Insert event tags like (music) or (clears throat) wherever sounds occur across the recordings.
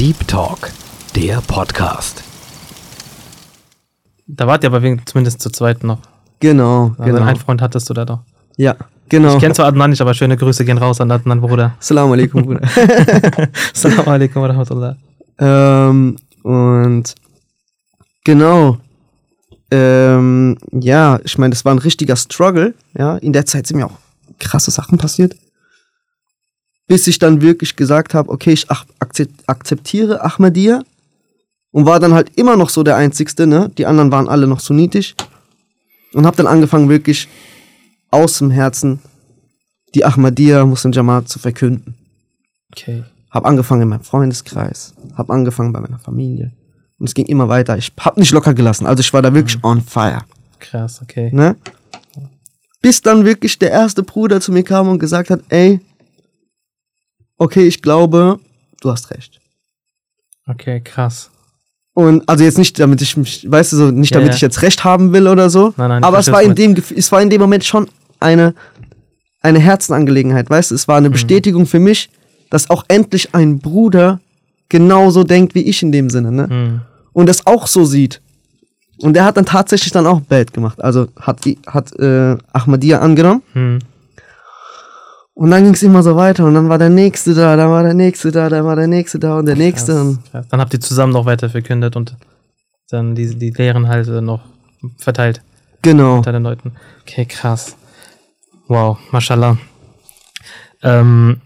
Deep Talk, der Podcast. Da wart ihr aber wegen, zumindest zu zweit noch. Genau, Also genau. einen Freund hattest du da doch. Ja, genau. Ich kenne zwar Adnan nicht, aber schöne Grüße gehen raus an Adnan, Bruder. (laughs) Assalamu alaikum, Bruder. (laughs) Assalamu alaikum wa rahmatullah. ähm, und genau. Ähm, ja, ich meine, das war ein richtiger Struggle. Ja, in der Zeit sind mir auch krasse Sachen passiert. Bis ich dann wirklich gesagt habe, okay, ich akzeptiere Ahmadiyya und war dann halt immer noch so der Einzigste, ne? Die anderen waren alle noch sunnitisch und habe dann angefangen wirklich aus dem Herzen die Ahmadiyya Muslim Jamaat zu verkünden. Okay. Hab angefangen in meinem Freundeskreis, hab angefangen bei meiner Familie. Und es ging immer weiter. Ich hab nicht locker gelassen. Also ich war da wirklich on fire. Krass, okay. Ne? Bis dann wirklich der erste Bruder zu mir kam und gesagt hat, ey, okay, ich glaube, du hast recht. Okay, krass. Und also jetzt nicht, damit ich mich, weißt du so, nicht Ja, damit ja. ich jetzt recht haben will oder so. Nein, nein, aber es war in dem, es war in dem Moment schon eine, eine Herzenangelegenheit, weißt du? Es war Mhm. eine Bestätigung für mich, dass auch endlich ein Bruder genauso denkt wie ich in dem Sinne, ne? Hm. Und das auch so sieht. Und der hat dann tatsächlich dann auch Bad gemacht. Also hat die, hat äh, Ahmadiyya angenommen. Hm. Und dann ging es immer so weiter. Und dann war der nächste da, dann war der nächste da, dann war der nächste da und der nächste. Krass, Und krass. Dann habt ihr zusammen noch weiter verkündet und dann die, die Lehren halt äh, noch verteilt genau. unter den Leuten. Okay, krass. Wow, mashallah. Ähm,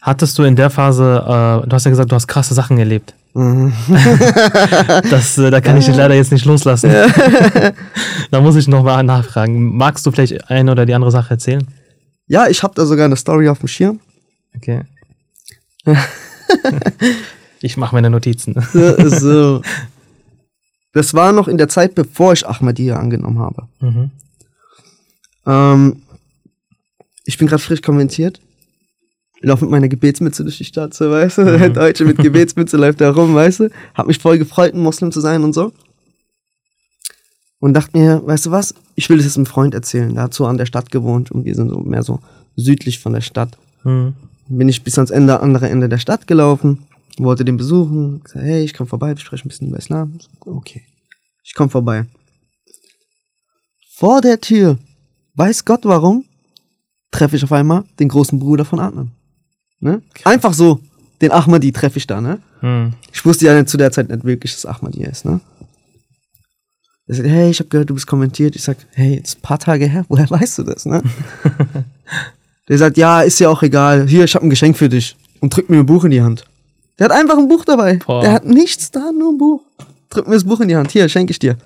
hattest du in der Phase, äh, du hast ja gesagt, du hast krasse Sachen erlebt. Mhm. (laughs) das, äh, da kann ich dich leider jetzt nicht loslassen. (laughs) da muss ich noch mal nachfragen. Magst du vielleicht eine oder die andere Sache erzählen? Ja, ich habe da sogar eine Story auf dem Schirm. Okay. (laughs) ich mache meine Notizen. So, so. (laughs) Das war noch in der Zeit, bevor ich Ahmadiyya angenommen habe. Mhm. Ähm, ich bin gerade frisch konventiert. Laufe mit meiner Gebetsmütze durch die Stadt, so, weißt du? Der Deutsche mit Gebetsmütze läuft da rum, weißt du? Hab mich voll gefreut, ein Muslim zu sein und so. Und dachte mir, weißt du was? Ich will das jetzt einem Freund erzählen. Der hat so an der Stadt gewohnt und wir sind so mehr so südlich von der Stadt. Mhm. Bin ich bis ans Ende, andere Ende der Stadt gelaufen, wollte den besuchen, gesagt, hey, ich komm vorbei, wir sprechen ein bisschen über Islam. Okay. Ich komm vorbei. Vor der Tür, weiß Gott warum, treffe ich auf einmal den großen Bruder von Adnan. Ne? Einfach so, den Ahmadi treffe ich da, ne? Mhm. Ich wusste ja zu der Zeit nicht wirklich, dass Ahmadi ist, ne? Er sagt, hey, ich habe gehört, du bist kommentiert. Ich sag, hey, jetzt ein paar Tage her, (laughs) woher weißt du das, ne? (laughs) Der sagt, ja, ist ja auch egal. Hier, ich habe ein Geschenk für dich. Und drückt mir ein Buch in die Hand. Der hat einfach ein Buch dabei. Boah. Der hat nichts da, nur ein Buch. Drückt mir das Buch in die Hand. Hier, schenke ich dir.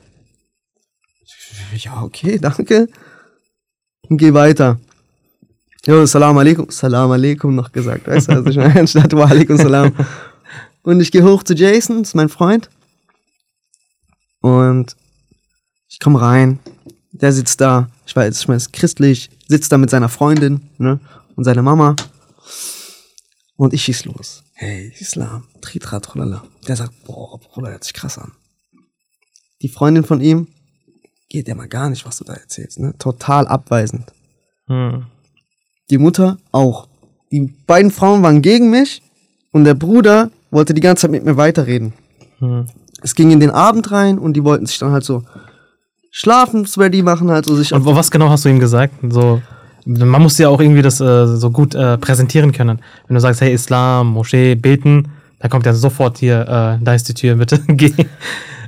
Ja, okay, danke. Und geh weiter. Jo, Salam alaikum. Salam alaikum noch gesagt. Weißt du, also ich meine, (laughs) anstatt wa alaikum salam. Und ich gehe hoch zu Jason, das ist mein Freund. Und ich komme rein. Der sitzt da. Ich weiß, ich meine, ist christlich. Sitzt da mit seiner Freundin, ne? Und seiner Mama. Und ich schieß los. Hey, Islam. Tritra, tralala. Der sagt, boah, Bruder, hört sich krass an. Die Freundin von ihm geht ja mal gar nicht, was du da erzählst, ne? Total abweisend. Mhm. Die Mutter auch. Die beiden Frauen waren gegen mich und der Bruder wollte die ganze Zeit mit mir weiterreden. Mhm. Es ging in den Abend rein und die wollten sich dann halt so schlafensready machen, halt so sich Und was genau hast du ihm gesagt? So, man muss ja auch irgendwie das äh, so gut äh, präsentieren können. Wenn du sagst, hey, Islam, Moschee, beten, dann kommt ja sofort hier, äh, da ist die Tür, bitte (laughs) geh.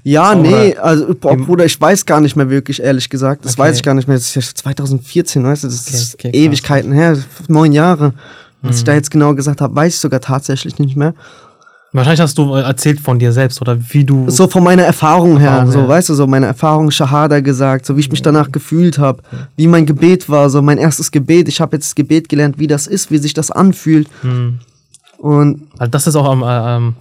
Ja, Oder- nee, also Bruder, ich weiß gar nicht mehr wirklich, ehrlich gesagt. Das Okay. weiß ich gar nicht mehr. Das ist ja 2014, weißt du, das Okay, ist okay. Ewigkeiten her, neun Jahre. Was ich da jetzt genau gesagt habe, weiß ich sogar tatsächlich nicht mehr. Wahrscheinlich hast du äh, erzählt von dir selbst oder wie du. So von meiner Erfahrung her, Erfahrung so her. weißt du, so meine Erfahrung Shahada gesagt, so wie ich mich danach gefühlt habe, wie mein Gebet war, so mein erstes Gebet. Ich habe jetzt das Gebet gelernt, wie das ist, wie sich das anfühlt. Hm. Und Also das ist auch am, äh, ähm,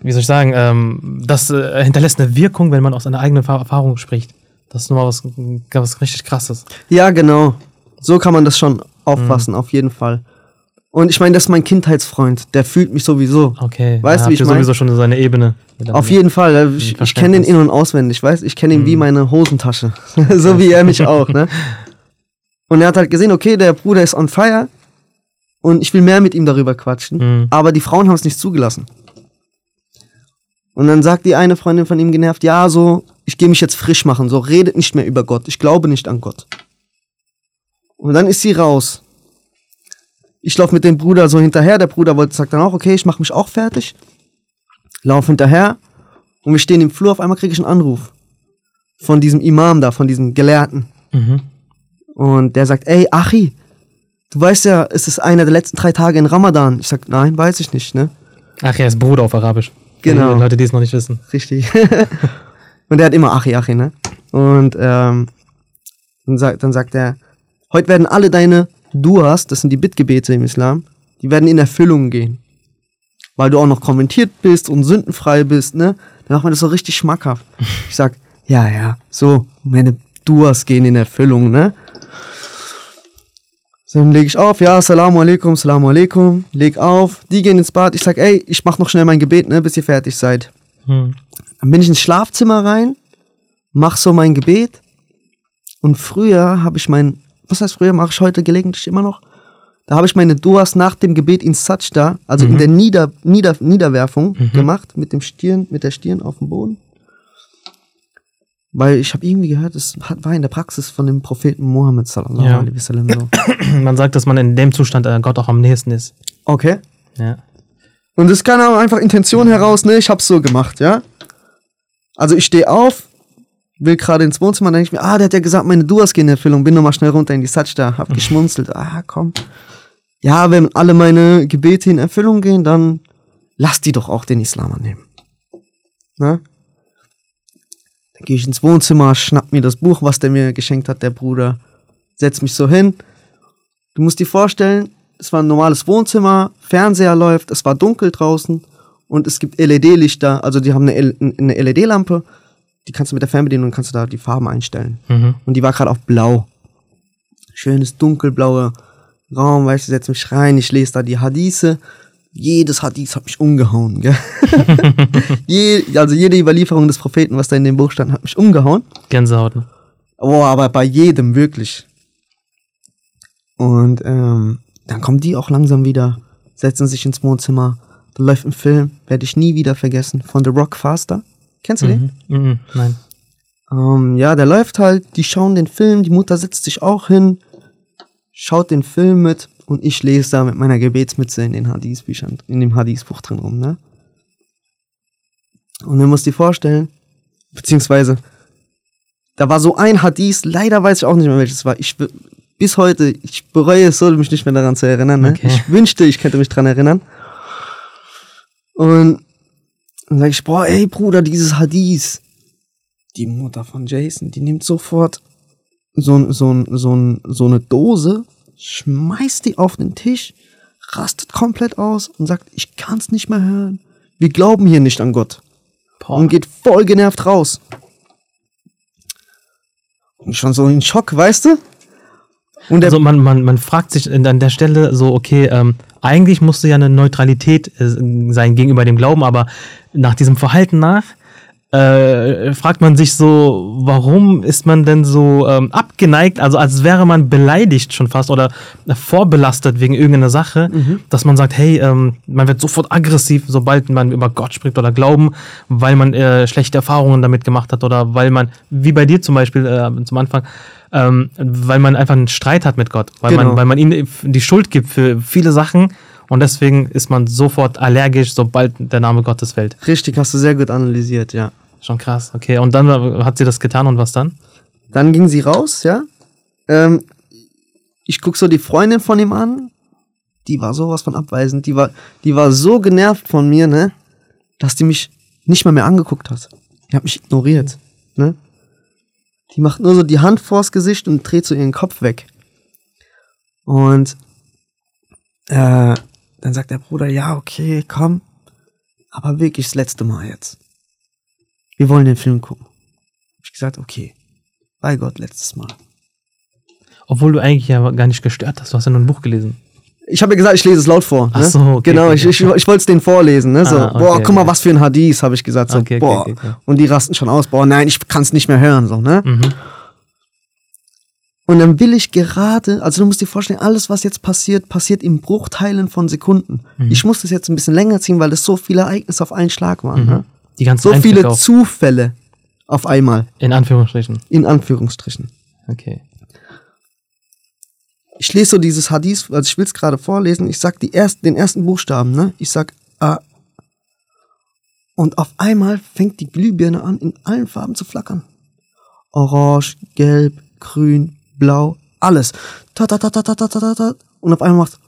wie soll ich sagen, ähm, das äh, hinterlässt eine Wirkung, wenn man aus einer eigenen Fa- Erfahrung spricht. Das ist nochmal was, was richtig krasses. ja, genau. So kann man das schon Mhm. auffassen, auf jeden Fall. Und ich meine, das ist mein Kindheitsfreund, der fühlt mich sowieso. Okay. Weißt du, wie ich ihr mein? sowieso schon so eine Ebene. Auf jeden Fall. äh, Ich, ich kenne den in- und auswendig, weißt Ich kenne ihn Mhm. wie meine Hosentasche. (laughs) so wie er mich auch, ne? Und er hat halt gesehen, okay, der Bruder ist on fire und ich will mehr mit ihm darüber quatschen. Mhm. Aber die Frauen haben es nicht zugelassen. Und dann sagt die eine Freundin von ihm genervt, ja, so, ich gehe mich jetzt frisch machen, so, redet nicht mehr über Gott, ich glaube nicht an Gott. Und dann ist sie raus. Ich laufe mit dem Bruder so hinterher, der Bruder wollte, sagt dann auch, okay, ich mache mich auch fertig. Lauf hinterher und wir stehen im Flur, auf einmal kriege ich einen Anruf von diesem Imam da, von diesem Gelehrten. Mhm. Und der sagt, ey, Achi, du weißt ja, es ist einer der letzten drei Tage in Ramadan. Ich sag, nein, weiß ich nicht, ne? Ach, er ist Bruder auf Arabisch. Genau. Die Leute, die es noch nicht wissen. Richtig. (laughs) und der hat immer Achi, Achi, ne? Und ähm, dann, sagt, dann sagt er, heute werden alle deine Duas, das sind die Bittgebete im Islam, die werden in Erfüllung gehen. Weil du auch noch kommentiert bist und sündenfrei bist, ne? Dann macht man das so richtig schmackhaft. (laughs) Ich sag, ja, ja, so, meine Duas gehen in Erfüllung, ne? So, Dann lege ich auf, ja, Assalamu alaikum, Assalamu alaikum, leg auf, die gehen ins Bad, ich sag, ey, ich mach noch schnell mein Gebet, ne, bis ihr fertig seid. Hm. Dann bin ich ins Schlafzimmer rein, mach so mein Gebet und früher habe ich mein, was heißt früher, mache ich heute gelegentlich immer noch, da habe ich meine Duas nach dem Gebet in Sajda, also in der Nieder, Nieder, Niederwerfung gemacht, mit dem Stirn, mit der Stirn auf dem Boden. Weil ich habe irgendwie gehört, es war in der Praxis von dem Propheten Mohammed sallallahu Ja. alaihi wasallam so. (clears throat) Man sagt, dass man in dem Zustand äh, Gott auch am nächsten ist. Okay. Ja. Und es kann auch einfach Intention heraus, ne? Ich hab's so gemacht, ja? Also ich stehe auf, will gerade ins Wohnzimmer, dann denke ich mir, ah, der hat ja gesagt, meine Duas gehen in Erfüllung, bin nochmal schnell runter in die Sajda, hab geschmunzelt, ah, komm. Ja, wenn alle meine Gebete in Erfüllung gehen, dann lass die doch auch den Islam annehmen. Ne? Dann gehe ich ins Wohnzimmer, schnapp mir das Buch, was der mir geschenkt hat, der Bruder, setz mich so hin. Du musst dir vorstellen, es war ein normales Wohnzimmer, Fernseher läuft, es war dunkel draußen und es gibt LED-Lichter, also die haben eine LED-Lampe, die kannst du mit der Fernbedienung kannst du da die Farben einstellen. Mhm. Und die war gerade auf blau. Schönes dunkelblauer Raum, weißt du, setz mich rein, ich lese da die Hadithe. Jedes Hadith hat mich umgehauen, gell? (laughs) Je, also jede Überlieferung des Propheten, was da in dem Buch stand, hat mich umgehauen. Gänsehaut. ne? Oh, aber bei jedem wirklich. Und ähm, dann kommen die auch langsam wieder, setzen sich ins Wohnzimmer. Da läuft ein Film, werde ich nie wieder vergessen, von The Rock Faster. Kennst du den? Mhm. Mhm. Nein. Ähm, ja, der läuft halt, die schauen den Film, die Mutter setzt sich auch hin, schaut den Film mit und ich lese da mit meiner Gebetsmütze in den Hadith-Büchern, in dem Hadith-Buch drin rum, ne? Und du musst dir vorstellen, beziehungsweise, da war so ein Hadith, leider weiß ich auch nicht mehr welches war. Ich, bis heute, ich bereue es so, mich nicht mehr daran zu erinnern, ne? Okay. Ich wünschte, ich könnte mich daran erinnern. Und dann sage ich, boah, ey Bruder, dieses Hadith, die Mutter von Jason, die nimmt sofort so, so, so, so eine Dose, schmeißt die auf den Tisch, rastet komplett aus und sagt, ich kann's nicht mehr hören. Wir glauben hier nicht an Gott. Boah. Und geht voll genervt raus. Und schon so in Schock, weißt du? Und Also man, man, man fragt sich an der Stelle so, okay, ähm, eigentlich musste ja eine Neutralität äh, sein gegenüber dem Glauben, aber nach diesem Verhalten nach äh, fragt man sich so, warum ist man denn so ähm, abgeneigt, also als wäre man beleidigt schon fast oder vorbelastet wegen irgendeiner Sache, dass man sagt, hey, ähm, man wird sofort aggressiv, sobald man über Gott spricht oder Glauben, weil man äh, schlechte Erfahrungen damit gemacht hat oder weil man, wie bei dir zum Beispiel äh, zum Anfang, ähm, weil man einfach einen Streit hat mit Gott, weil, Genau. man, weil man ihm die Schuld gibt für viele Sachen und deswegen ist man sofort allergisch, sobald der Name Gottes fällt. richtig, hast du sehr gut analysiert, ja. Schon krass, okay. Und dann äh, hat sie das getan und was dann? Dann ging sie raus, ja. Ähm, ich guck so die Freundin von ihm an. Die war sowas von abweisend. Die war, die war so genervt von mir, ne, dass die mich nicht mal mehr angeguckt hat. Die hat mich ignoriert, ne. Die macht nur so die Hand vors Gesicht und dreht so ihren Kopf weg. Und äh, dann sagt der Bruder, ja, okay, komm. Aber wirklich das letzte Mal jetzt. Wir wollen den Film gucken. Hab ich gesagt, okay. Bei Gott, letztes Mal. Obwohl du eigentlich ja gar nicht gestört hast, du hast ja nur ein Buch gelesen. Ich habe ja gesagt, ich lese es laut vor. Ne? Ach so, okay, Genau, okay, ich, ich, ich wollte es denen vorlesen. Ne? So, Ah, okay, boah, guck mal, was für ein Hadith, habe ich gesagt. So, boah. Und die rasten schon aus. Boah, nein, ich kann es nicht mehr hören. So, ne? Mhm. Und dann will ich gerade, also du musst dir vorstellen, alles, was jetzt passiert, passiert in Bruchteilen von Sekunden. Mhm. Ich muss das jetzt ein bisschen länger ziehen, weil das so viele Ereignisse auf einen Schlag waren. Ne? Die ganzen So viele Einblicke auch. Zufälle auf einmal, In Anführungsstrichen. in Anführungsstrichen. Okay. Ich lese so dieses Hadith, also ich will es gerade vorlesen, ich sag die ersten, den ersten Buchstaben, ne? Ich sag A. Und auf einmal fängt die Glühbirne an, in allen Farben zu flackern. Orange, gelb, grün, blau, alles. Und auf einmal macht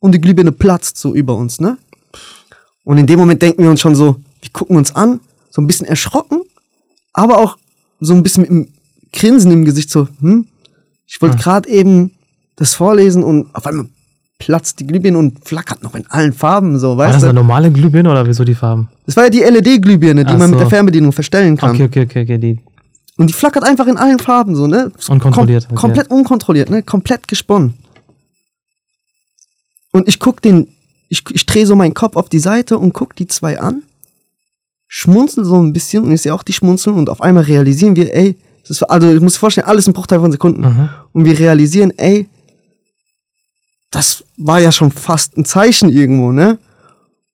und die Glühbirne platzt so über uns, ne? Und in dem Moment denken wir uns schon so, wir gucken uns an, so ein bisschen erschrocken, aber auch so ein bisschen mit einem Grinsen im Gesicht, so, hm, ich wollte gerade eben das vorlesen und auf einmal platzt die Glühbirne und flackert noch in allen Farben, so, War das weißt eine du? normale Glühbirne oder wieso die Farben? Das war ja die LED-Glühbirne, die Ach man mit so. der Fernbedienung verstellen kann. Okay, okay, okay, okay. Die. Und die flackert einfach in allen Farben, so, ne? Unkontrolliert, okay. Komplett unkontrolliert, ne? Komplett gesponnen. Und ich guck den, ich, ich drehe so meinen Kopf auf die Seite und guck die zwei an, schmunzel so ein bisschen und ich sehe auch die schmunzeln und auf einmal realisieren wir, ey, das ist, also ich muss dir vorstellen, alles im Bruchteil von Sekunden. Mhm. Und wir realisieren, ey, das war ja schon fast ein Zeichen irgendwo, ne?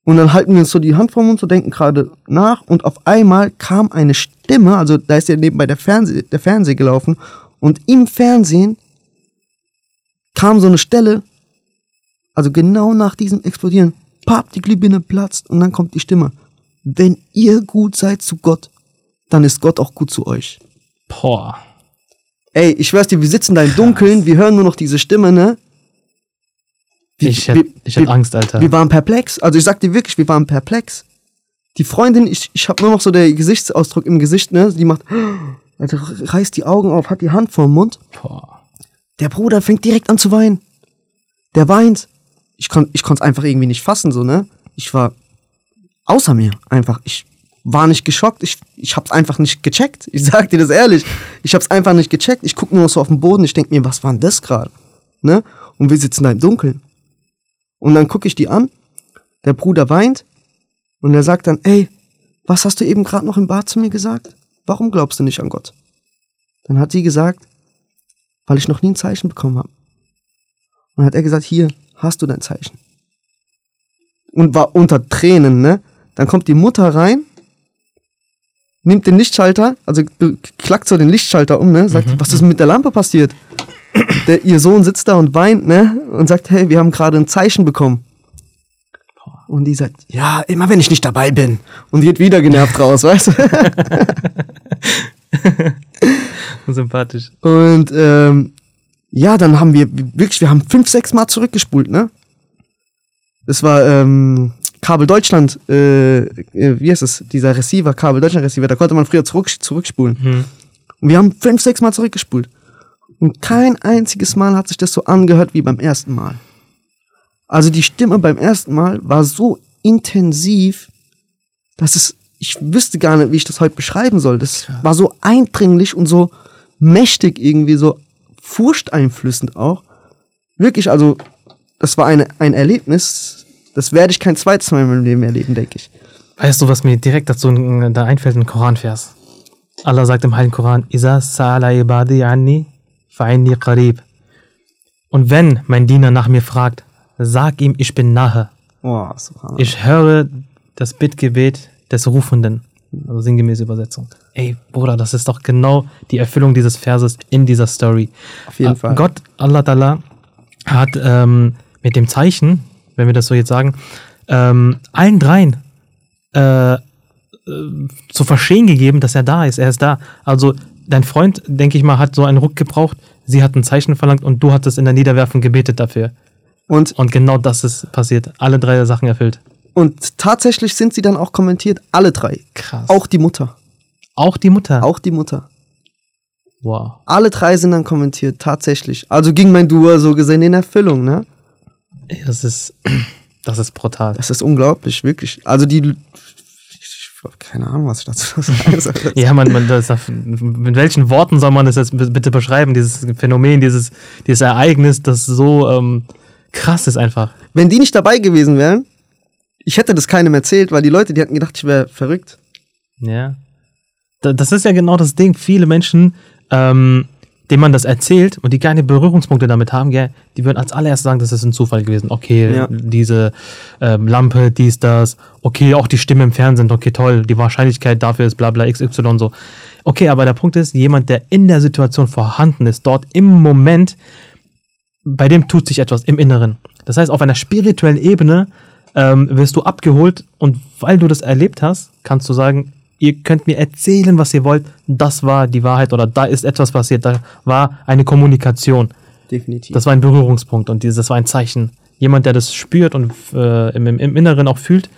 Und dann halten wir uns so die Hand vom Mund, so denken gerade nach und auf einmal kam eine Stimme, also da ist ja nebenbei der Fernseher, der Fernseher gelaufen und im Fernsehen kam so eine Stelle, also genau nach diesem Explodieren, papp, die Glühbirne platzt und dann kommt die Stimme. Wenn ihr gut seid zu Gott, dann ist Gott auch gut zu euch. Boah. Ey, ich schwör's dir, wir sitzen da im Dunkeln, wir hören nur noch diese Stimme, ne? Wir, Ich hätte hätt Angst, Alter. Wir waren perplex. Also ich sag dir wirklich, wir waren perplex. Die Freundin, ich, ich habe nur noch so der Gesichtsausdruck im Gesicht, ne? Die macht, (gasps) Alter, reißt die Augen auf, hat die Hand vorm Mund. Boah. Der Bruder fängt direkt an zu weinen. Der weint. Ich kon, ich konnte es einfach irgendwie nicht fassen, so, ne? Ich war außer mir, einfach. Ich war nicht geschockt. Ich, ich hab's einfach nicht gecheckt. Ich sag dir das ehrlich. Ich hab's einfach nicht gecheckt. Ich guck nur noch so auf den Boden. Ich denk mir, was war denn das gerade? Ne? Und wir sitzen da im Dunkeln. Und dann gucke ich die an. Der Bruder weint. Und er sagt dann, ey, was hast du eben gerade noch im Bad zu mir gesagt? Warum glaubst du nicht an Gott? Dann hat sie gesagt, weil ich noch nie ein Zeichen bekommen habe. Und dann hat er gesagt, hier hast du dein Zeichen. Und war unter Tränen, ne? Dann kommt die Mutter rein, nimmt den Lichtschalter, also klackt so den Lichtschalter um, ne? Sagt, was ist mit der Lampe passiert? Der, ihr Sohn sitzt da und weint, ne? Und sagt, hey, wir haben gerade ein Zeichen bekommen. Und die sagt, ja, immer wenn ich nicht dabei bin. Und geht wieder genervt raus, weißt du? (laughs) Sympathisch. Und ähm, ja, dann haben wir wirklich, wir haben fünf, sechs Mal zurückgespult, ne? Das war ähm, Kabel Deutschland, äh, äh, wie heißt es, dieser Receiver, Kabel Deutschland Receiver, da konnte man früher zurück, zurückspulen. Mhm. Und wir haben fünf, sechs Mal zurückgespult. Und kein einziges Mal hat sich das so angehört wie beim ersten Mal. Also die Stimme beim ersten Mal war so intensiv, dass es, ich wüsste gar nicht, wie ich das heute beschreiben soll. Das war so eindringlich und so mächtig irgendwie, so furchteinflößend auch. Wirklich, also, das war eine, ein Erlebnis, das werde ich kein zweites Mal in meinem Leben erleben, denke ich. Weißt du, was mir direkt dazu da einfällt? Ein Koranvers. Allah sagt im Heiligen Koran, Isa sa'ala ibadi anni fa'inni qarib. Und wenn mein Diener nach mir fragt, sag ihm, ich bin nahe. Oh. Ich höre das Bittgebet des Rufenden. Also sinngemäße Übersetzung. Ey, Bruder, das ist doch genau die Erfüllung dieses Verses in dieser Story. Auf jeden Äh, Fall. Gott, Allah Ta'ala, hat ähm, mit dem Zeichen, wenn wir das so jetzt sagen, ähm, allen dreien äh, äh, zu verstehen gegeben, dass er da ist. Er ist da. Also dein Freund, denke ich mal, hat so einen Ruck gebraucht. Sie hat ein Zeichen verlangt und du hattest in der Niederwerfung gebetet dafür. Und Und genau das ist passiert. Alle drei Sachen erfüllt. Und tatsächlich sind sie dann auch kommentiert, alle drei. Krass. Auch die Mutter. Auch die Mutter. Auch die Mutter. Wow. Alle drei sind dann kommentiert, tatsächlich. Also ging mein Dua so gesehen in Erfüllung, ne? Das ist, (clears throat) das ist brutal. Das ist unglaublich, wirklich. Also die. Keine Ahnung, was ich dazu (laughs) sagen soll. Ja, man, man das, mit welchen Worten soll man das jetzt bitte beschreiben? Dieses Phänomen, dieses, dieses Ereignis, das so ähm, krass ist einfach. Wenn die nicht dabei gewesen wären, ich hätte das keinem erzählt, weil die Leute, die hatten gedacht, ich wäre verrückt. Ja. Da- Das ist ja genau das Ding. Viele Menschen, ähm, dem man das erzählt und die keine Berührungspunkte damit haben, gell, die würden als allererstes sagen, das ist ein Zufall gewesen. Okay, Ja. diese ähm, Lampe, dies, das, okay, auch die Stimme im Fernsehen, okay, toll, die Wahrscheinlichkeit dafür ist bla bla XY so. Okay, aber der Punkt ist, jemand, der in der Situation vorhanden ist, dort im Moment, bei dem tut sich etwas im Inneren. Das heißt, auf einer spirituellen Ebene ähm, wirst du abgeholt und weil du das erlebt hast, kannst du sagen, ihr könnt mir erzählen, was ihr wollt, das war die Wahrheit oder da ist etwas passiert, da war eine Kommunikation. Definitiv. Das war ein Berührungspunkt und dieses, das war ein Zeichen. Jemand, der das spürt und äh, im, im- Inneren auch fühlt,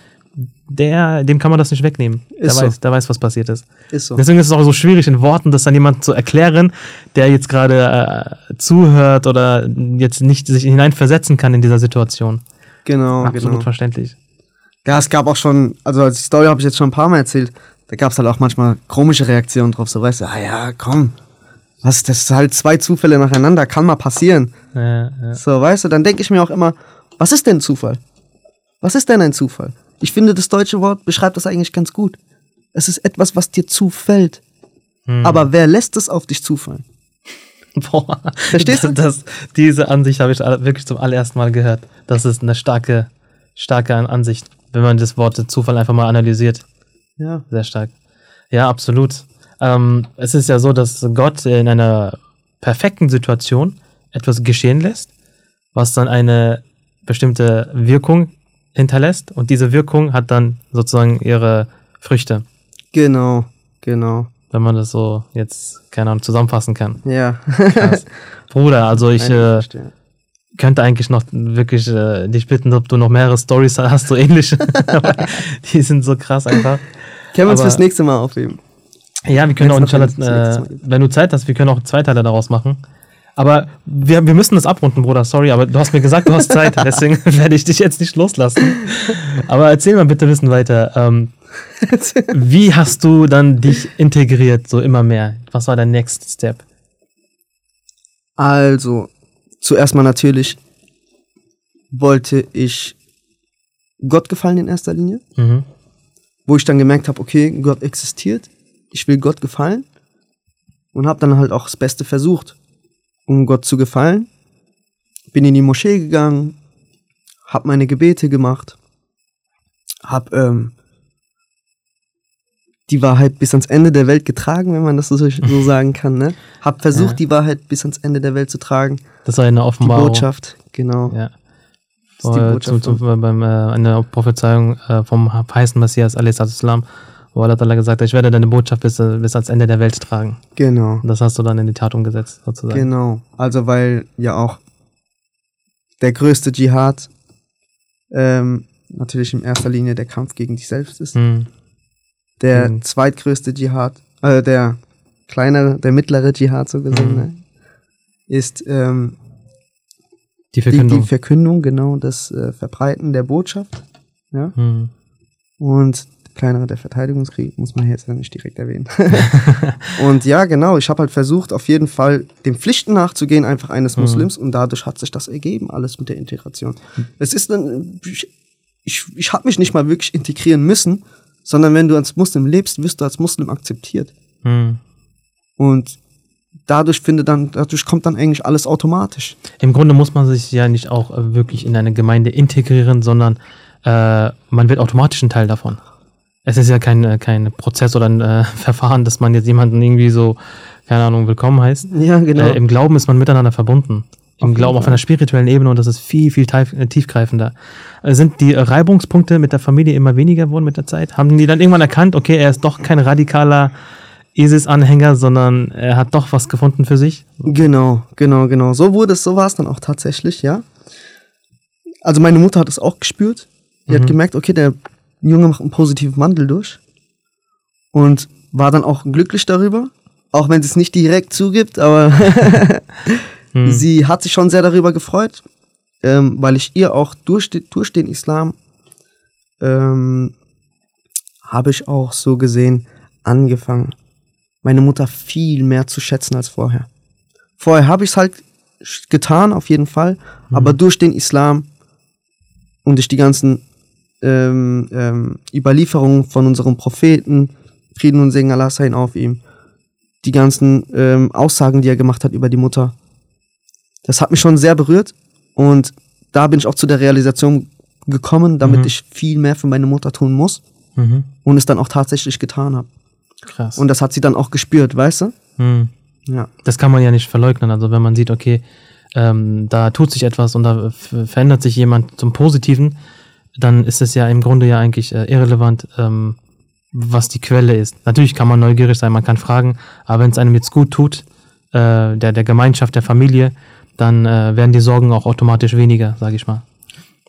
der, dem kann man das nicht wegnehmen. Der Ist so. weiß, der weiß, was passiert ist. ist so. Deswegen ist es auch so schwierig, in Worten das dann jemand zu erklären, der jetzt gerade äh, zuhört oder jetzt nicht sich hineinversetzen kann in dieser Situation. Genau, Absolut genau. verständlich. Ja, es gab auch schon, also die Story habe ich jetzt schon ein paar Mal erzählt, da gab es halt auch manchmal komische Reaktionen drauf, so weißt du, ah ja, komm, was, das ist halt zwei Zufälle nacheinander, kann mal passieren. Ja, ja. So, weißt du, dann denke ich mir auch immer, was ist denn Zufall? Was ist denn ein Zufall? Ich finde, das deutsche Wort beschreibt das eigentlich ganz gut. Es ist etwas, was dir zufällt. Hm. Aber wer lässt es auf dich zufallen? (laughs) Boah, Verstehst du? Das, diese Ansicht habe ich wirklich zum allerersten Mal gehört. Das ist eine starke, starke Ansicht, wenn man das Wort Zufall einfach mal analysiert. Ja. Sehr stark. Ja, absolut. Ähm, es ist ja so, dass Gott in einer perfekten Situation etwas geschehen lässt, was dann eine bestimmte Wirkung hinterlässt und diese Wirkung hat dann sozusagen ihre Früchte, Genau, genau. wenn man das so jetzt, keine Ahnung, zusammenfassen kann. Ja. Bruder, also (laughs) ich äh, könnte eigentlich noch wirklich äh, dich bitten, ob du noch mehrere Stories hast, so ähnliche. (laughs) Die sind so krass einfach. Können wir uns fürs nächste Mal aufheben. Ja, wir können auch Wenn's noch inshallah, äh, wenn du Zeit hast, wir können auch zwei Teile daraus machen. Aber wir, wir müssen das abrunden, Bruder, sorry, aber du hast mir gesagt, du hast Zeit, (laughs) deswegen (laughs) werde ich dich jetzt nicht loslassen. Aber erzähl mal bitte ein bisschen weiter. Ähm, (laughs) wie hast du dann dich integriert, so immer mehr? Was war dein Next Step? Also, zuerst mal natürlich wollte ich Gott gefallen in erster Linie, Mhm. Wo ich dann gemerkt habe, okay, Gott existiert, ich will Gott gefallen und habe dann halt auch das Beste versucht, um Gott zu gefallen. Bin in die Moschee gegangen, habe meine Gebete gemacht, habe ähm, die Wahrheit bis ans Ende der Welt getragen, wenn man das so, so (laughs) sagen kann. Ne? Hab versucht, Ja. die Wahrheit bis ans Ende der Welt zu tragen. Das war eine Die Offenbarung. Botschaft, genau. Ja. Das ist die Äh, Botschaft beim, äh, eine Prophezeiung äh, vom heißen Messias, a.s., wo Allah Ta'ala gesagt hat, ich werde deine Botschaft bis, bis ans Ende der Welt tragen. Genau. Das hast du dann in die Tat umgesetzt, sozusagen. Genau. Also weil ja auch der größte Dschihad ähm, natürlich in erster Linie der Kampf gegen dich selbst ist. Hm. Der Mhm. zweitgrößte Dschihad, äh, der kleinere, der mittlere Dschihad so gesehen, Mhm. ne, ist ähm, Die die, Verkündung. die Verkündung, genau, das äh, Verbreiten der Botschaft. Ja. hm. Und kleinere der Verteidigungskrieg, muss man hier jetzt nicht direkt erwähnen. (laughs) und ja, genau, ich habe halt versucht, auf jeden Fall den Pflichten nachzugehen, einfach eines Mhm. Muslims, und dadurch hat sich das ergeben, alles mit der Integration. Es ist dann, ich, ich, ich habe mich nicht mal wirklich integrieren müssen, sondern wenn du als Muslim lebst, wirst du als Muslim akzeptiert. Hm. Und dadurch finde dann, dadurch kommt dann eigentlich alles automatisch. Im Grunde muss man sich ja nicht auch äh, wirklich in eine Gemeinde integrieren, sondern äh, man wird automatisch ein Teil davon. Es ist ja kein, äh, kein Prozess oder ein äh, (laughs) Verfahren, dass man jetzt jemanden irgendwie so, keine Ahnung, willkommen heißt. Ja, genau. Äh, Im Glauben ist man miteinander verbunden. Im jeden Glauben auf einer spirituellen Ebene und das ist viel, viel tief, äh, tiefgreifender. Sind die Reibungspunkte mit der Familie immer weniger geworden mit der Zeit? Haben die dann irgendwann erkannt, okay, er ist doch kein radikaler ISIS-Anhänger, sondern er hat doch was gefunden für sich? Genau, genau, genau. So wurde es, so war es dann auch tatsächlich, ja. Also meine Mutter hat es auch gespürt. Die hat gemerkt, okay, der Junge macht einen positiven Wandel durch. Und war dann auch glücklich darüber. Auch wenn sie es nicht direkt zugibt, aber (laughs) Hm. sie hat sich schon sehr darüber gefreut, ähm, weil ich ihr auch durch, durch den Islam ähm, habe ich auch so gesehen angefangen, meine Mutter viel mehr zu schätzen als vorher. Vorher habe ich es halt getan, auf jeden Fall, aber durch den Islam und durch die ganzen ähm, ähm, Überlieferungen von unserem Propheten, Frieden und Segen Allah sein auf ihm, die ganzen ähm, Aussagen, die er gemacht hat über die Mutter. Das hat mich schon sehr berührt und da bin ich auch zu der Realisation gekommen, damit Mhm. ich viel mehr für meine Mutter tun muss Mhm. und es dann auch tatsächlich getan habe. Krass. Und das hat sie dann auch gespürt, weißt du? Mhm. Ja. Das kann man ja nicht verleugnen. Also wenn man sieht, okay, ähm, da tut sich etwas und da verändert sich jemand zum Positiven, dann ist es ja im Grunde ja eigentlich äh, irrelevant, ähm, was die Quelle ist. Natürlich kann man neugierig sein, man kann fragen, aber wenn es einem jetzt gut tut, äh, der, der Gemeinschaft, der Familie, dann äh, werden die Sorgen auch automatisch weniger, sage ich mal.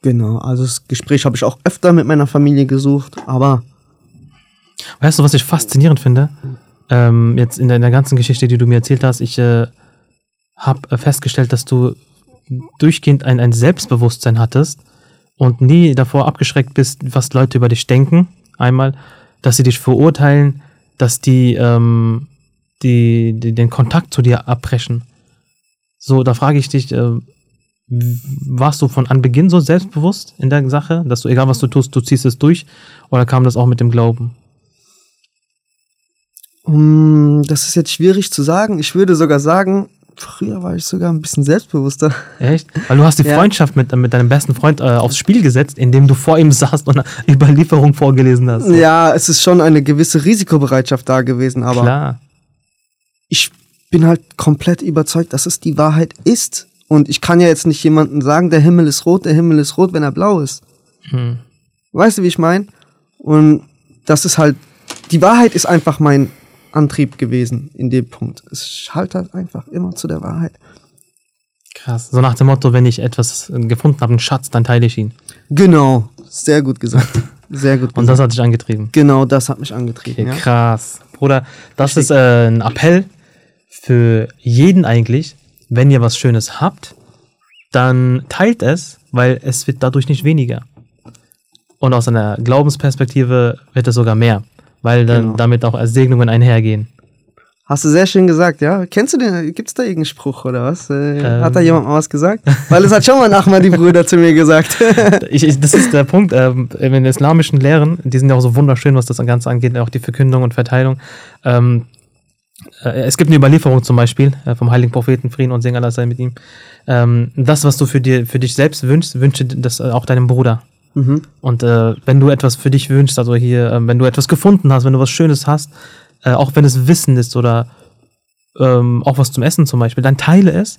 Genau, also das Gespräch habe ich auch öfter mit meiner Familie gesucht, aber Weißt du, was ich faszinierend finde? Ähm, jetzt in der, in der ganzen Geschichte, die du mir erzählt hast, ich äh, habe festgestellt, dass du durchgehend ein, ein Selbstbewusstsein hattest und nie davor abgeschreckt bist, was Leute über dich denken. Einmal, dass sie dich verurteilen, dass die, ähm, die, die den Kontakt zu dir abbrechen. So, da frage ich dich, äh, warst du von Anbeginn so selbstbewusst in der Sache, dass du, egal was du tust, du ziehst es durch? Oder kam das auch mit dem Glauben? Mm, das ist jetzt schwierig zu sagen. Ich würde sogar sagen, früher war ich sogar ein bisschen selbstbewusster. Echt? Weil du hast die Ja. Freundschaft mit, mit deinem besten Freund äh, aufs Spiel gesetzt, indem du vor ihm (laughs) saßt und eine Überlieferung vorgelesen hast. Ja, es ist schon eine gewisse Risikobereitschaft da gewesen, aber Klar. ich bin halt komplett überzeugt, dass es die Wahrheit ist. Und ich kann ja jetzt nicht jemandem sagen, der Himmel ist rot, der Himmel ist rot, wenn er blau ist. Hm. Weißt du, wie ich meine? Und das ist halt, die Wahrheit ist einfach mein Antrieb gewesen in dem Punkt. Es halt halt einfach immer zu der Wahrheit. Krass. So nach dem Motto, wenn ich etwas gefunden habe, einen Schatz, dann teile ich ihn. Genau, sehr gut gesagt. (laughs) Sehr gut Und gesagt. das hat dich angetrieben. genau das hat mich angetrieben. Okay, ja. krass. Bruder, das ist äh, ein Appell für jeden eigentlich. Wenn ihr was Schönes habt, dann teilt es, weil es wird dadurch nicht weniger. Und aus einer Glaubensperspektive wird es sogar mehr, weil dann Genau. damit auch Segnungen einhergehen. Hast du sehr schön gesagt, ja? Kennst du den? Gibt's da irgendeinen Spruch oder was? Äh, Ähm. Hat da jemand mal was gesagt? Weil es hat schon mal ein Ahmadi-Bruder zu mir gesagt. (laughs) Ich, ich, das ist der Punkt, ähm, in den islamischen Lehren, die sind ja auch so wunderschön, was das Ganze angeht, auch die Verkündung und Verteilung. Ähm, äh, es gibt eine Überlieferung zum Beispiel äh, vom heiligen Propheten, Frieden und Segen Allah sei mit ihm. Ähm, das, was du für, dir, für dich selbst wünschst, wünsche das auch deinem Bruder. Mhm. Und äh, wenn du etwas für dich wünschst, also hier, äh, wenn du etwas gefunden hast, wenn du was Schönes hast, äh, auch wenn es Wissen ist oder ähm, auch was zum Essen zum Beispiel, dann teile es,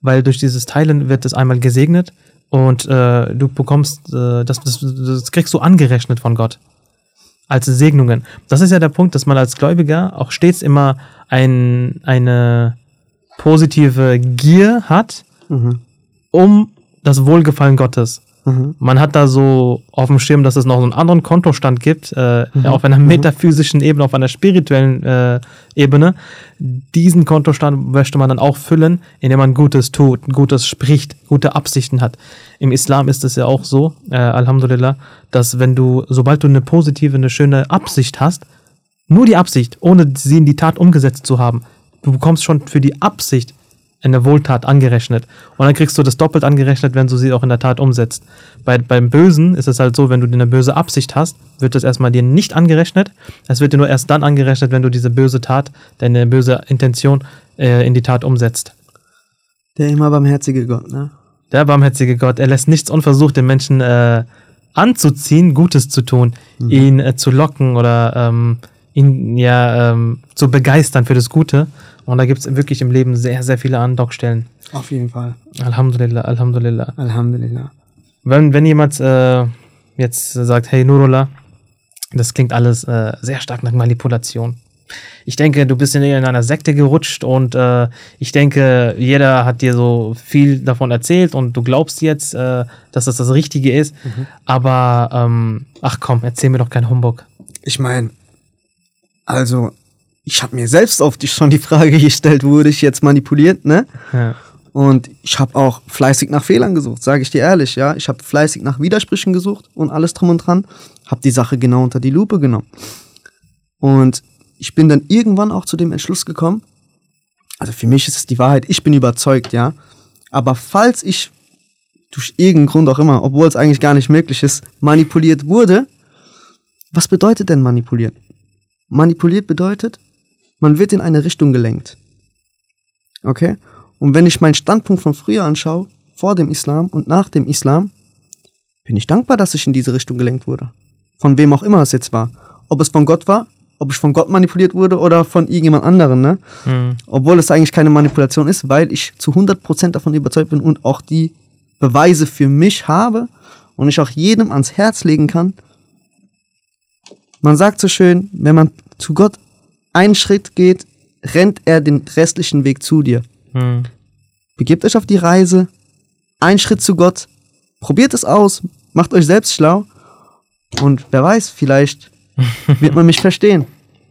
weil durch dieses Teilen wird es einmal gesegnet und äh, du bekommst, äh, das, das, das kriegst du angerechnet von Gott als Segnungen. Das ist ja der Punkt, dass man als Gläubiger auch stets immer ein, eine positive Gier hat, Mhm. um das Wohlgefallen Gottes. Mhm. Man hat da so auf dem Schirm, dass es noch so einen anderen Kontostand gibt, äh, Mhm. auf einer metaphysischen Ebene, auf einer spirituellen äh, Ebene. Diesen Kontostand möchte man dann auch füllen, indem man Gutes tut, Gutes spricht, gute Absichten hat. Im Islam ist es ja auch so, äh, Alhamdulillah, dass wenn du, sobald du eine positive, eine schöne Absicht hast, nur die Absicht, ohne sie in die Tat umgesetzt zu haben, du bekommst schon für die Absicht eine Wohltat angerechnet. Und dann kriegst du das doppelt angerechnet, wenn du sie auch in der Tat umsetzt. Bei, beim Bösen ist es halt so, wenn du eine böse Absicht hast, wird das erstmal dir nicht angerechnet. Es wird dir nur erst dann angerechnet, wenn du diese böse Tat, deine böse Intention äh, in die Tat umsetzt. Der immer barmherzige Gott, ne? Der barmherzige Gott, er lässt nichts unversucht, den Menschen äh, anzuziehen, Gutes zu tun, ihn äh, zu locken oder ähm, ihn ja ähm, zu begeistern für das Gute. Und da gibt es wirklich im Leben sehr, sehr viele Andockstellen. Auf jeden Fall. Alhamdulillah, Alhamdulillah. Alhamdulillah. Wenn, wenn jemand äh, jetzt sagt, hey Nurullah, das klingt alles äh, sehr stark nach Manipulation. Ich denke, du bist in einer Sekte gerutscht und äh, ich denke, jeder hat dir so viel davon erzählt und du glaubst jetzt, äh, dass das das Richtige ist. Aber, ähm, ach komm, erzähl mir doch keinen Humbug. Ich meine, also, ich habe mir selbst oft schon die Frage gestellt, wurde ich jetzt manipuliert, ne? Ja. Und ich habe auch fleißig nach Fehlern gesucht, sage ich dir ehrlich, ja. Ich habe fleißig nach Widersprüchen gesucht und alles drum und dran, habe die Sache genau unter die Lupe genommen. Und ich bin dann irgendwann auch zu dem Entschluss gekommen, also für mich ist es die Wahrheit, ich bin überzeugt, ja. Aber falls ich durch irgendeinen Grund auch immer, obwohl es eigentlich gar nicht möglich ist, manipuliert wurde, was bedeutet denn manipuliert? Manipuliert bedeutet, Man wird in eine Richtung gelenkt. Okay? Und wenn ich meinen Standpunkt von früher anschaue, vor dem Islam und nach dem Islam, bin ich dankbar, dass ich in diese Richtung gelenkt wurde. Von wem auch immer es jetzt war. Ob es von Gott war, ob ich von Gott manipuliert wurde oder von irgendjemand anderem, ne? Hm. Obwohl es eigentlich keine Manipulation ist, weil ich zu 100% davon überzeugt bin und auch die Beweise für mich habe und ich auch jedem ans Herz legen kann. Man sagt so schön, wenn man zu Gott einen Schritt geht, rennt er den restlichen Weg zu dir. Hm. Begebt euch auf die Reise, ein Schritt zu Gott, probiert es aus, macht euch selbst schlau und wer weiß, vielleicht (laughs) wird man mich verstehen.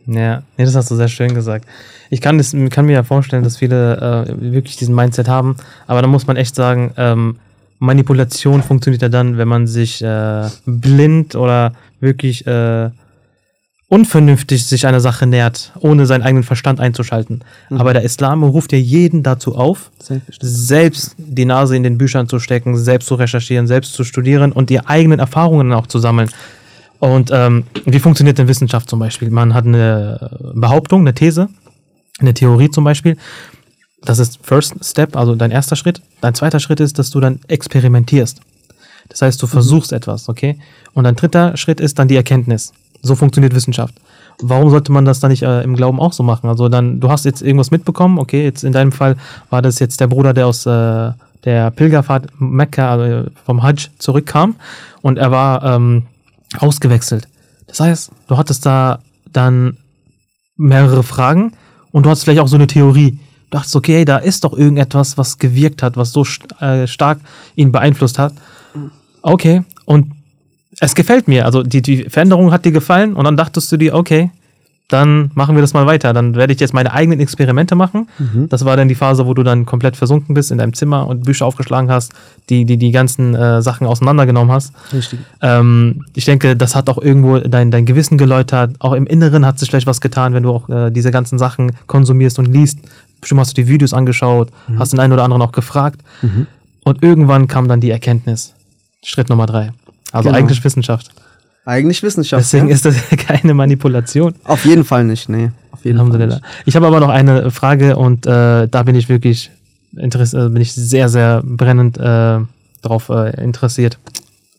Ja, nee, das hast du sehr schön gesagt. Ich kann, das, kann mir ja vorstellen, dass viele äh, wirklich diesen Mindset haben, aber da muss man echt sagen, ähm, Manipulation funktioniert ja dann, wenn man sich äh, blind oder wirklich äh, unvernünftig sich einer Sache nähert, ohne seinen eigenen Verstand einzuschalten. Aber der Islam ruft ja jeden dazu auf, selbst die Nase in den Büchern zu stecken, selbst zu recherchieren, selbst zu studieren und die eigenen Erfahrungen auch zu sammeln. Und ähm, wie funktioniert denn Wissenschaft zum Beispiel? Man hat eine Behauptung, eine These, eine Theorie zum Beispiel. Das ist First Step, also dein erster Schritt. Dein zweiter Schritt ist, dass du dann experimentierst. Das heißt, du versuchst etwas, okay? Und dein dritter Schritt ist dann die Erkenntnis. So funktioniert Wissenschaft. Warum sollte man das dann nicht äh, im Glauben auch so machen? Also dann, du hast jetzt irgendwas mitbekommen, okay, jetzt in deinem Fall war das jetzt der Bruder, der aus äh, der Pilgerfahrt Mekka, also vom Hajj zurückkam und er war ähm, ausgewechselt. Das heißt, du hattest da dann mehrere Fragen und du hast vielleicht auch so eine Theorie. Du dachtest, okay, da ist doch irgendetwas, was gewirkt hat, was so st äh, stark ihn beeinflusst hat. Okay, und es gefällt mir. Also die, die Veränderung hat dir gefallen und dann dachtest du dir, okay, dann machen wir das mal weiter. Dann werde ich jetzt meine eigenen Experimente machen. Das war dann die Phase, wo du dann komplett versunken bist in deinem Zimmer und Bücher aufgeschlagen hast, die die, die ganzen äh, Sachen auseinandergenommen hast. Richtig. Ähm, ich denke, das hat auch irgendwo dein, dein Gewissen geläutert. Auch im Inneren hat sich vielleicht was getan, wenn du auch äh, diese ganzen Sachen konsumierst und liest. Bestimmt hast du die Videos angeschaut, hast den einen oder anderen auch gefragt. Und irgendwann kam dann die Erkenntnis. Schritt Nummer drei. Also Genau. eigentlich Wissenschaft. Eigentlich Wissenschaft. Deswegen ja? ist das (laughs) keine Manipulation. Auf jeden Fall nicht, nee. Auf jeden Fall nicht. Ich habe aber noch eine Frage und äh, da bin ich wirklich interess- äh, bin ich sehr, sehr brennend äh, darauf äh, interessiert.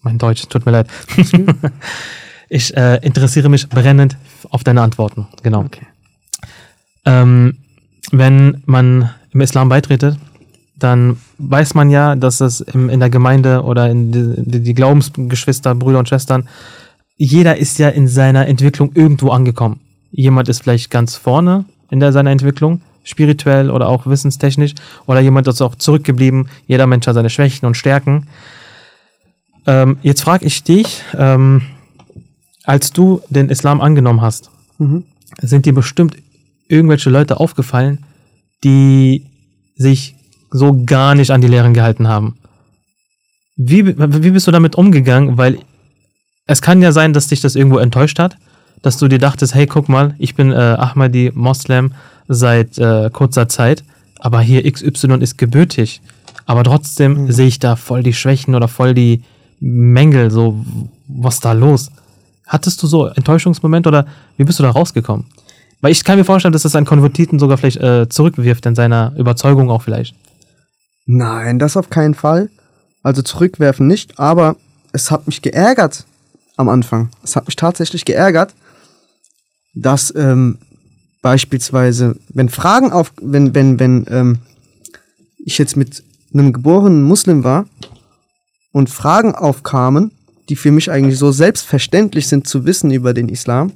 Mein Deutsch, tut mir leid. (laughs) ich äh, interessiere mich brennend auf deine Antworten. Genau. Okay. Ähm, wenn man im Islam beitretet, dann weiß man ja, dass es im, in der Gemeinde oder in die, die, Glaubensgeschwister, Brüder und Schwestern, jeder ist ja in seiner Entwicklung irgendwo angekommen. Jemand ist vielleicht ganz vorne in der, seiner Entwicklung, spirituell oder auch wissenstechnisch, oder jemand ist auch zurückgeblieben. Jeder Mensch hat seine Schwächen und Stärken. Ähm, jetzt frage ich dich, ähm, als du den Islam angenommen hast, Mhm. sind dir bestimmt irgendwelche Leute aufgefallen, die sich so gar nicht an die Lehren gehalten haben. Wie, wie bist du damit umgegangen? Weil es kann ja sein, dass dich das irgendwo enttäuscht hat, dass du dir dachtest, hey, guck mal, ich bin äh, Ahmadi Moslem seit äh, kurzer Zeit, aber hier XY ist gebürtig. Aber trotzdem sehe ich da voll die Schwächen oder voll die Mängel, so, was ist da los? Hattest du so Enttäuschungsmoment oder wie bist du da rausgekommen? Weil ich kann mir vorstellen, dass das einen Konvertiten sogar vielleicht äh, zurückwirft in seiner Überzeugung auch vielleicht. Nein, das auf keinen Fall. Also zurückwerfen nicht, aber es hat mich geärgert am Anfang. Es hat mich tatsächlich geärgert, dass ähm, beispielsweise, wenn Fragen auf, wenn, wenn, wenn ähm, ich jetzt mit einem geborenen Muslim war und Fragen aufkamen, die für mich eigentlich so selbstverständlich sind zu wissen über den Islam,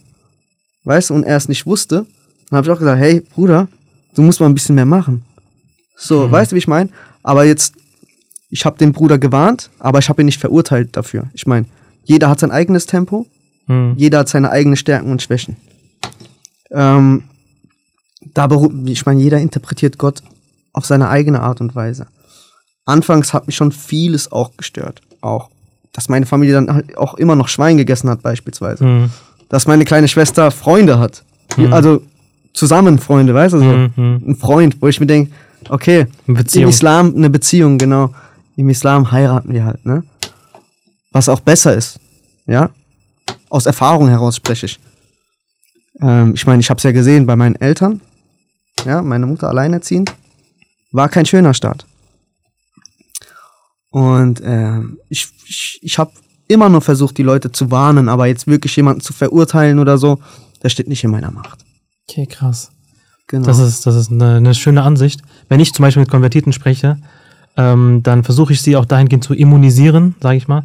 weißt du, und er es nicht wusste, dann habe ich auch gesagt, hey Bruder, du musst mal ein bisschen mehr machen. So, weißt du, wie ich meine? Aber jetzt, ich habe den Bruder gewarnt, aber ich habe ihn nicht verurteilt dafür. Ich meine, jeder hat sein eigenes Tempo, Hm. jeder hat seine eigenen Stärken und Schwächen. Ähm, da ich meine, jeder interpretiert Gott auf seine eigene Art und Weise. Anfangs hat mich schon vieles auch gestört. Auch, dass meine Familie dann halt auch immer noch Schwein gegessen hat, beispielsweise. Hm. Dass meine kleine Schwester Freunde hat. Also zusammen Freunde, weißt du? So. Hm, hm. Ein Freund, wo ich mir denke, okay, im Islam eine Beziehung, genau. Im Islam heiraten wir halt, ne? Was auch besser ist, ja? Aus Erfahrung heraus spreche ich. Ähm, ich meine, ich habe es ja gesehen bei meinen Eltern. Ja, meine Mutter alleinerziehend. War kein schöner Start. Und ähm, ich, ich, ich habe immer nur versucht, die Leute zu warnen, aber jetzt wirklich jemanden zu verurteilen oder so, das steht nicht in meiner Macht. Okay, krass. Genau. Das ist, das ist eine, eine schöne Ansicht. Wenn ich zum Beispiel mit Konvertiten spreche, ähm, dann versuche ich sie auch dahingehend zu immunisieren, sage ich mal,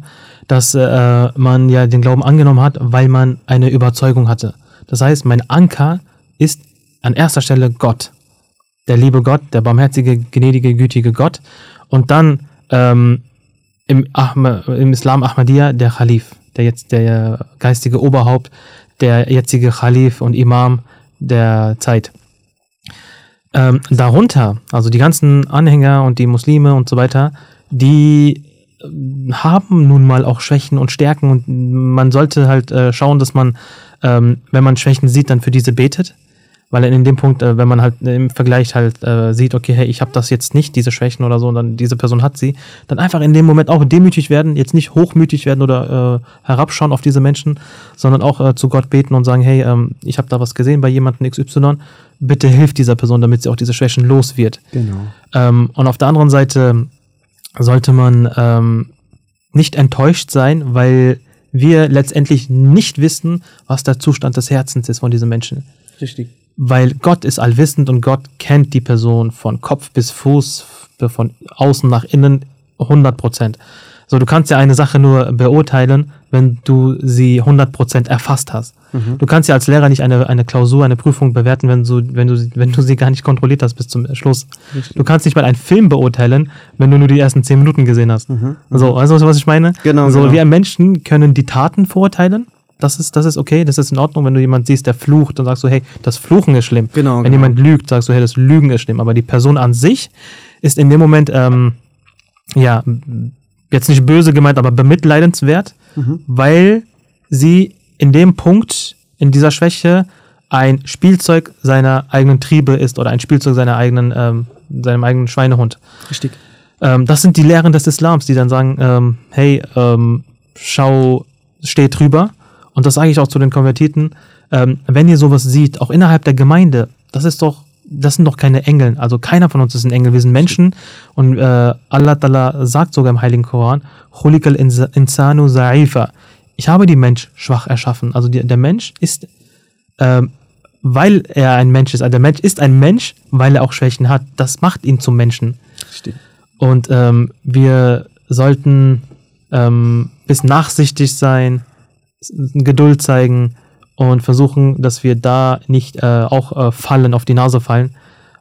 dass äh, man ja den Glauben angenommen hat, weil man eine Überzeugung hatte. Das heißt, mein Anker ist an erster Stelle Gott. Der liebe Gott, der barmherzige, gnädige, gütige Gott. Und dann ähm, im, Ahma, im Islam Ahmadiyya der Khalif, der jetzt der geistige Oberhaupt, der jetzige Khalif und Imam der Zeit. Ähm, darunter, also die ganzen Anhänger und die Muslime und so weiter, die äh, haben nun mal auch Schwächen und Stärken und man sollte halt äh, schauen, dass man, ähm, wenn man Schwächen sieht, dann für diese betet. Weil in dem Punkt, äh, wenn man halt im Vergleich halt äh, sieht, okay, hey, ich habe das jetzt nicht, diese Schwächen oder so, und dann diese Person hat sie, dann einfach in dem Moment auch demütig werden, jetzt nicht hochmütig werden oder äh, herabschauen auf diese Menschen, sondern auch äh, zu Gott beten und sagen, hey, ähm, ich habe da was gesehen bei jemandem XY, bitte hilf dieser Person, damit sie auch diese Schwächen los wird. Genau. Ähm, und auf der anderen Seite sollte man ähm, nicht enttäuscht sein, weil wir letztendlich nicht wissen, was der Zustand des Herzens ist von diesen Menschen. Richtig. Weil Gott ist allwissend und Gott kennt die Person von Kopf bis Fuß, von außen nach innen 100 Prozent. So, du kannst ja eine Sache nur beurteilen, wenn du sie 100 Prozent erfasst hast. Mhm. Du kannst ja als Lehrer nicht eine, eine Klausur, eine Prüfung bewerten, wenn du, wenn, du, wenn du sie gar nicht kontrolliert hast bis zum Schluss. Richtig. Du kannst nicht mal einen Film beurteilen, wenn du nur die ersten 10 Minuten gesehen hast. Mhm. So, weißt du, was ich meine? Genau, So, genau. wir Menschen können die Taten verurteilen. Das ist, das ist okay, das ist in Ordnung, wenn du jemanden siehst, der flucht, dann sagst du, hey, das Fluchen ist schlimm. Genau, Wenn genau. jemand lügt, sagst du, hey, das Lügen ist schlimm. Aber die Person an sich ist in dem Moment, ähm, ja, jetzt nicht böse gemeint, aber bemitleidenswert, Mhm. weil sie in dem Punkt, in dieser Schwäche, ein Spielzeug seiner eigenen Triebe ist oder ein Spielzeug seiner eigenen, ähm, seinem eigenen Schweinehund. Richtig. Ähm, das sind die Lehren des Islams, die dann sagen, ähm, hey, ähm, schau, steh drüber. Und das sage ich auch zu den Konvertiten. Ähm, wenn ihr sowas seht, auch innerhalb der Gemeinde, das ist doch, das sind doch keine Engel. Also keiner von uns ist ein Engel. Wir sind Menschen. Und äh, Allah Ta'ala sagt sogar im Heiligen Koran, Khulikal insa- insanu za'ifa. Ich habe die Mensch schwach erschaffen. Also die, der Mensch ist, ähm, weil er ein Mensch ist. Also der Mensch ist ein Mensch, weil er auch Schwächen hat. Das macht ihn zum Menschen. Richtig. Und ähm, wir sollten ähm, bis nachsichtig sein, Geduld zeigen und versuchen, dass wir da nicht äh, auch äh, fallen, auf die Nase fallen.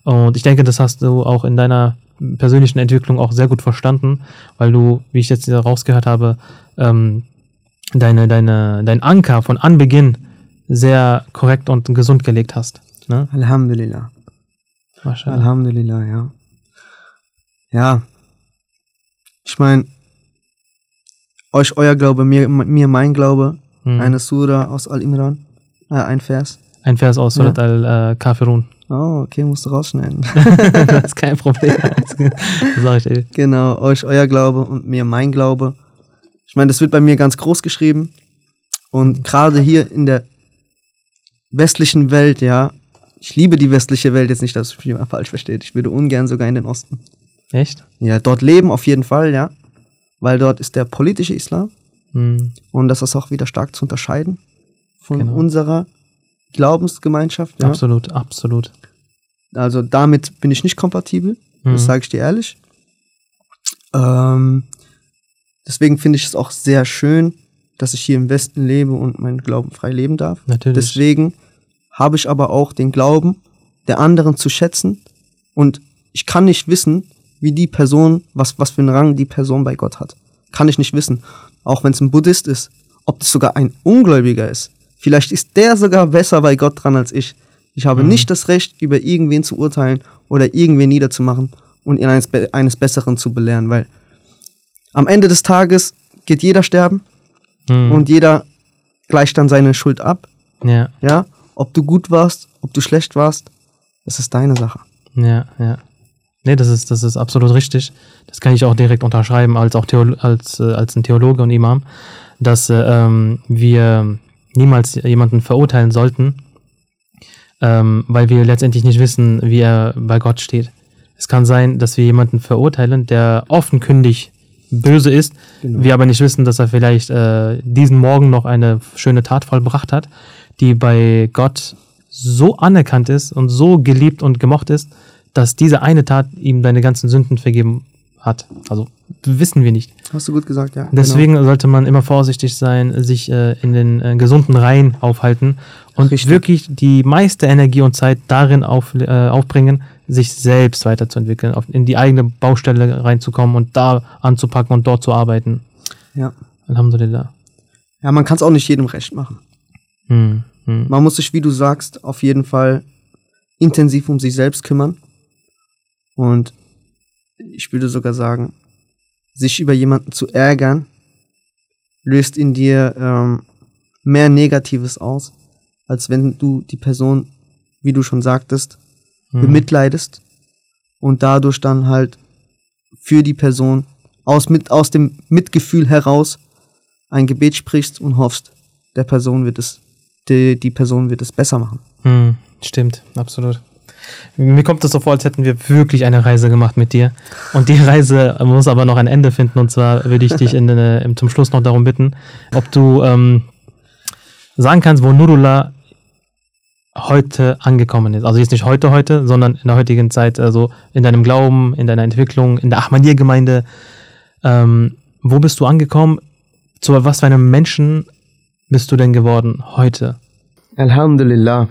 Und ich denke, das hast du auch in deiner persönlichen Entwicklung auch sehr gut verstanden, weil du, wie ich jetzt rausgehört habe, ähm, deine, deine, dein Anker von Anbeginn sehr korrekt und gesund gelegt hast. Ne? Alhamdulillah. Mashallah. Alhamdulillah, ja. Ja. Ich meine, euch euer Glaube, mir, mir mein Glaube. Hm. Eine Sura aus Al-Imran. Äh, ein Vers. Ein Vers aus Surat al-Kafirun. Oh, okay, musst du rausschneiden. (laughs) das ist kein Problem. (laughs) Das sag ich dir. genau, euch euer Glaube und mir mein Glaube. Ich meine, das wird bei mir ganz groß geschrieben. Und gerade hier in der westlichen Welt, ja, ich liebe die westliche Welt jetzt nicht, dass mich mal falsch versteht. Ich würde ungern sogar in den Osten. Echt? Ja, dort leben auf jeden Fall, ja. Weil dort ist der politische Islam Hm. und das ist auch wieder stark zu unterscheiden von Genau. unserer Glaubensgemeinschaft. Ja. Absolut, absolut. Also damit bin ich nicht kompatibel, das Mhm. sage ich dir ehrlich. Ähm, deswegen finde ich es auch sehr schön, dass ich hier im Westen lebe und meinen Glauben frei leben darf. Natürlich. Deswegen habe ich aber auch den Glauben der anderen zu schätzen und ich kann nicht wissen, wie die Person, was, was für einen Rang die Person bei Gott hat. Kann ich nicht wissen. Auch wenn es ein Buddhist ist, ob das sogar ein Ungläubiger ist. Vielleicht ist der sogar besser bei Gott dran als ich. Ich habe nicht das Recht, über irgendwen zu urteilen oder irgendwen niederzumachen und ihn eines, Be- eines Besseren zu belehren, weil am Ende des Tages geht jeder sterben Hm. und jeder gleicht dann seine Schuld ab. ja, Ja, ob du gut warst, ob du schlecht warst, das ist deine Sache. ja, ja. Nee, das ist, das ist absolut richtig. Das kann ich auch direkt unterschreiben, als auch Theolo als, äh, als ein Theologe und Imam, dass äh, ähm, wir niemals jemanden verurteilen sollten, ähm, weil wir letztendlich nicht wissen, wie er bei Gott steht. Es kann sein, dass wir jemanden verurteilen, der offenkundig böse ist, Genau. wir aber nicht wissen, dass er vielleicht äh, diesen Morgen noch eine schöne Tat vollbracht hat, die bei Gott so anerkannt ist und so geliebt und gemocht ist, dass diese eine Tat ihm seine ganzen Sünden vergeben hat. Also wissen wir nicht. Hast du gut gesagt, ja. Deswegen sollte man immer vorsichtig sein, sich äh, in den äh, gesunden Reihen aufhalten und Richtig. wirklich die meiste Energie und Zeit darin auf, äh, aufbringen, sich selbst weiterzuentwickeln, auf, in die eigene Baustelle reinzukommen und da anzupacken und dort zu arbeiten. Genau. Ja. Alhamdulillah. ja, man kann es auch nicht jedem recht machen. Hm, hm. Man muss sich, wie du sagst, auf jeden Fall intensiv um sich selbst kümmern. Und ich würde sogar sagen, sich über jemanden zu ärgern, löst in dir ähm, mehr Negatives aus, als wenn du die Person, wie du schon sagtest, hm. bemitleidest und dadurch dann halt für die Person aus, mit, aus dem Mitgefühl heraus ein Gebet sprichst und hoffst, der Person wird es, die, die Person wird es besser machen. Hm, stimmt, absolut. Mir kommt es so vor, als hätten wir wirklich eine Reise gemacht mit dir. Und die (laughs) Reise muss aber noch ein Ende finden. Und zwar würde ich dich in, im- zum Schluss noch darum bitten, ob du ähm, sagen kannst, wo Nurullah heute angekommen ist. Also jetzt nicht heute, heute, sondern in der heutigen Zeit, also in deinem Glauben, in deiner Entwicklung, in der Ahmadiyya-Gemeinde. Ähm, wo bist du angekommen? Zu was für einem Menschen bist du denn geworden heute? Alhamdulillah.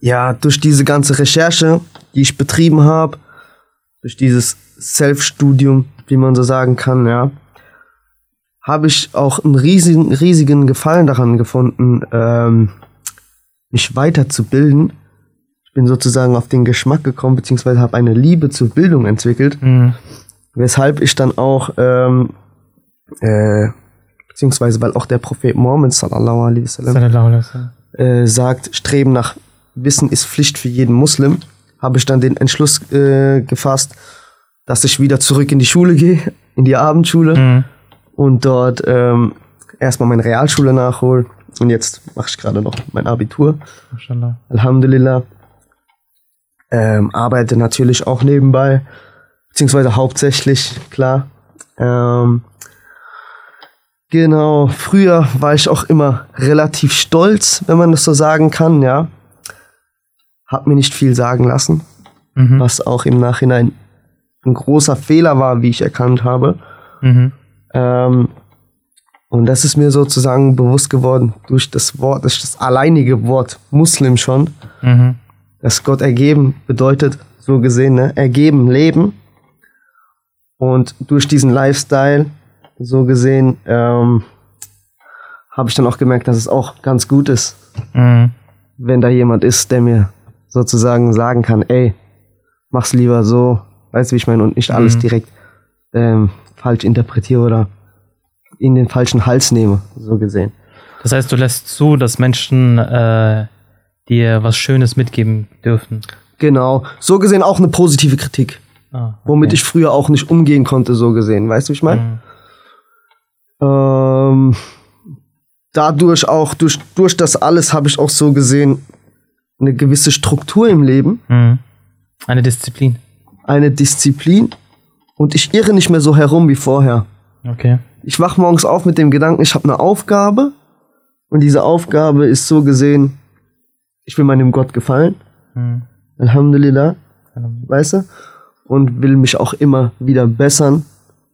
Ja, durch diese ganze Recherche, die ich betrieben habe, durch dieses Self-Studium, wie man so sagen kann, ja, habe ich auch einen riesigen, riesigen Gefallen daran gefunden, ähm, mich weiterzubilden. Ich bin sozusagen auf den Geschmack gekommen, beziehungsweise habe eine Liebe zur Bildung entwickelt, weshalb ich dann auch, ähm, äh, beziehungsweise weil auch der Prophet Mohammed sallallahu alaihi wasallam äh, sagt, Streben nach Wissen ist Pflicht für jeden Muslim, habe ich dann den Entschluss äh, gefasst, dass ich wieder zurück in die Schule gehe, in die Abendschule Mhm. und dort ähm, erstmal meine Realschule nachhole. Und jetzt mache ich gerade noch mein Abitur. Mashallah. Alhamdulillah. Ähm, arbeite natürlich auch nebenbei, beziehungsweise hauptsächlich, klar. Ähm, genau, früher war ich auch immer relativ stolz, wenn man das so sagen kann, ja. Hab mir nicht viel sagen lassen, Mhm. was auch im Nachhinein ein großer Fehler war, wie ich erkannt habe. Mhm. Ähm, und das ist mir sozusagen bewusst geworden durch das Wort, durch das alleinige Wort Muslim schon, Mhm. dass Gott ergeben bedeutet, so gesehen, ne, ergeben, leben. Und durch diesen Lifestyle, so gesehen, ähm, habe ich dann auch gemerkt, dass es auch ganz gut ist, Mhm. wenn da jemand ist, der mir sozusagen sagen kann, ey, mach's lieber so, weißt du, wie ich meine, und nicht alles Mhm. direkt ähm, falsch interpretiere oder in den falschen Hals nehme, so gesehen. Das heißt, du lässt zu, dass Menschen äh, dir was Schönes mitgeben dürfen. Genau, so gesehen auch eine positive Kritik, Ah, womit okay. ich früher auch nicht umgehen konnte, so gesehen, weißt du, wie ich meine? Mhm. Ähm, dadurch auch, durch, durch das alles habe ich auch so gesehen eine gewisse Struktur im Leben, Mhm. Eine Disziplin. eine Disziplin und ich irre nicht mehr so herum wie vorher. Okay. Ich wach morgens auf mit dem Gedanken, ich habe eine Aufgabe und diese Aufgabe ist so gesehen, ich will meinem Gott gefallen, Mhm. Alhamdulillah, weißt du, und will mich auch immer wieder bessern,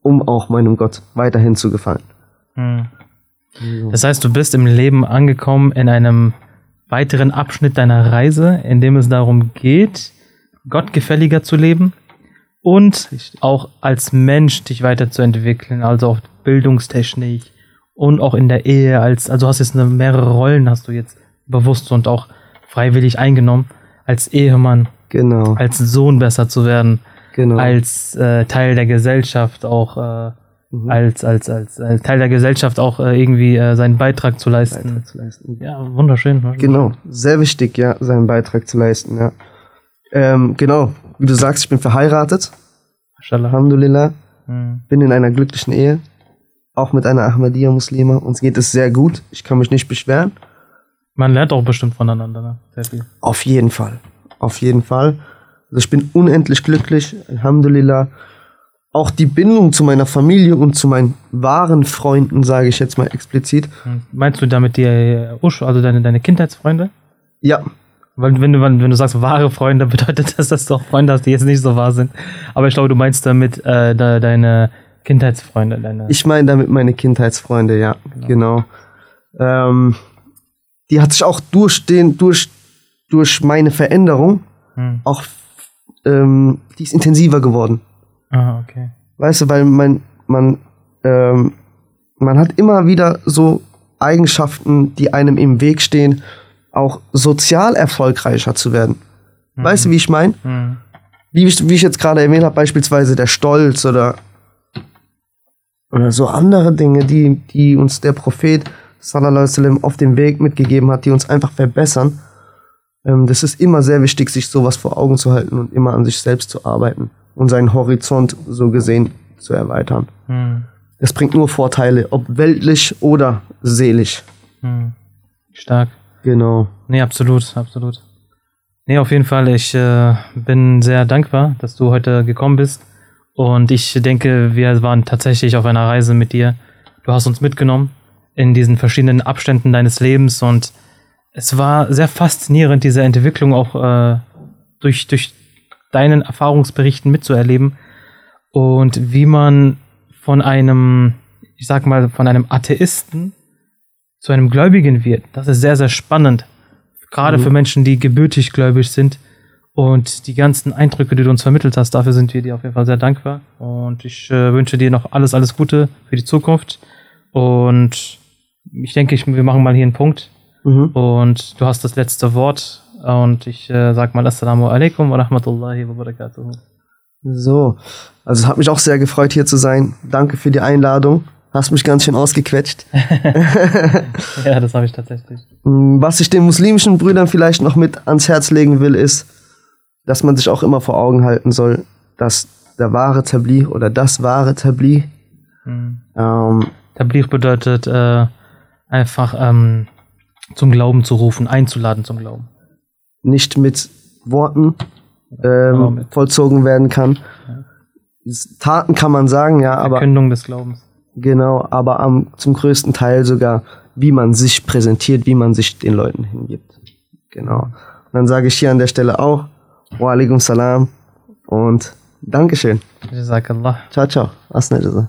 um auch meinem Gott weiterhin zu gefallen. Mhm. Das heißt, du bist im Leben angekommen in einem weiteren Abschnitt deiner Reise, in dem es darum geht, gottgefälliger zu leben und auch als Mensch dich weiterzuentwickeln, also auch bildungstechnisch und auch in der Ehe als, also hast jetzt eine, mehrere Rollen hast du jetzt bewusst und auch freiwillig eingenommen, als Ehemann, Genau, als Sohn besser zu werden, genau. als äh, Teil der Gesellschaft auch äh, Mhm. als, als, als, als Teil der Gesellschaft auch äh, irgendwie äh, seinen Beitrag zu leisten. Beitrag zu leisten. Ja, wunderschön. Genau, sehr wichtig, ja, seinen Beitrag zu leisten, ja. Ähm, genau, wie du sagst, ich bin verheiratet, Mashallah. Alhamdulillah, Mhm. bin in einer glücklichen Ehe, auch mit einer Ahmadiyya-Muslima. Uns geht es sehr gut, ich kann mich nicht beschweren. Man lernt auch bestimmt voneinander, ne? Sehr viel. Auf jeden Fall. Auf jeden Fall. Also ich bin unendlich glücklich, Alhamdulillah. Auch die Bindung zu meiner Familie und zu meinen wahren Freunden, sage ich jetzt mal explizit. Hm. Meinst du damit die äh, Usch, also deine, deine Kindheitsfreunde? Ja, Weil wenn du, wenn du sagst wahre Freunde, (laughs) bedeutet das, dass du auch Freunde hast, die jetzt nicht so wahr sind. Aber ich glaube, du meinst damit äh, de, deine Kindheitsfreunde. Deine ich meine damit meine Kindheitsfreunde, ja, genau. Ähm, die hat sich auch durch den, durch, durch meine Veränderung Hm. auch, ähm, die ist intensiver geworden. Ah, okay. Weißt du, weil man, man, ähm, man hat immer wieder so Eigenschaften, die einem im Weg stehen, auch sozial erfolgreicher zu werden. Weißt du, wie ich meine? Hm. Wie ich, wie ich jetzt gerade erwähnt habe, beispielsweise der Stolz oder, oder so andere Dinge, die, die uns der Prophet sallallahu alaihi auf dem Weg mitgegeben hat, die uns einfach verbessern. Ähm, das ist immer sehr wichtig, sich sowas vor Augen zu halten und immer an sich selbst zu arbeiten und seinen Horizont so gesehen zu erweitern. Hm. Es bringt nur Vorteile, ob weltlich oder seelisch. Hm. Stark. Genau. Nee, absolut, absolut. Nee, auf jeden Fall, ich äh, bin sehr dankbar, dass du heute gekommen bist. Und ich denke, wir waren tatsächlich auf einer Reise mit dir. Du hast uns mitgenommen in diesen verschiedenen Abständen deines Lebens und es war sehr faszinierend, diese Entwicklung auch äh, durch, durch deinen Erfahrungsberichten mitzuerleben und wie man von einem, ich sag mal, von einem Atheisten zu einem Gläubigen wird. Das ist sehr, sehr spannend. Gerade Mhm. für Menschen, die gebürtig gläubig sind. Und die ganzen Eindrücke, die du uns vermittelt hast, dafür sind wir dir auf jeden Fall sehr dankbar. Und ich äh, wünsche dir noch alles, alles Gute für die Zukunft. Und ich denke, ich, wir machen mal hier einen Punkt. Mhm. Und du hast das letzte Wort. Und ich äh, sag mal Assalamu alaikum wa rahmatullahi wa barakatuhu. So, also es hat mich auch sehr gefreut, hier zu sein. Danke für die Einladung. Hast mich ganz schön ausgequetscht. (laughs) Ja, das habe ich tatsächlich. Mm, Was ich den muslimischen Brüdern vielleicht noch mit ans Herz legen will, ist, dass man sich auch immer vor Augen halten soll, dass der wahre Tabli oder das wahre Tabli Hm. ähm, Tabligh bedeutet äh, einfach ähm, zum Glauben zu rufen, einzuladen zum Glauben. Nicht mit Worten ähm, mit- vollzogen werden kann. Taten kann man sagen, ja, aber Verkündung des Glaubens. genau, aber am, zum größten Teil sogar, wie man sich präsentiert, wie man sich den Leuten hingibt. Genau. Und dann sage ich hier an der Stelle auch, wa alaikum salam und Dankeschön. Jazakallah. Ciao, ciao. Asna.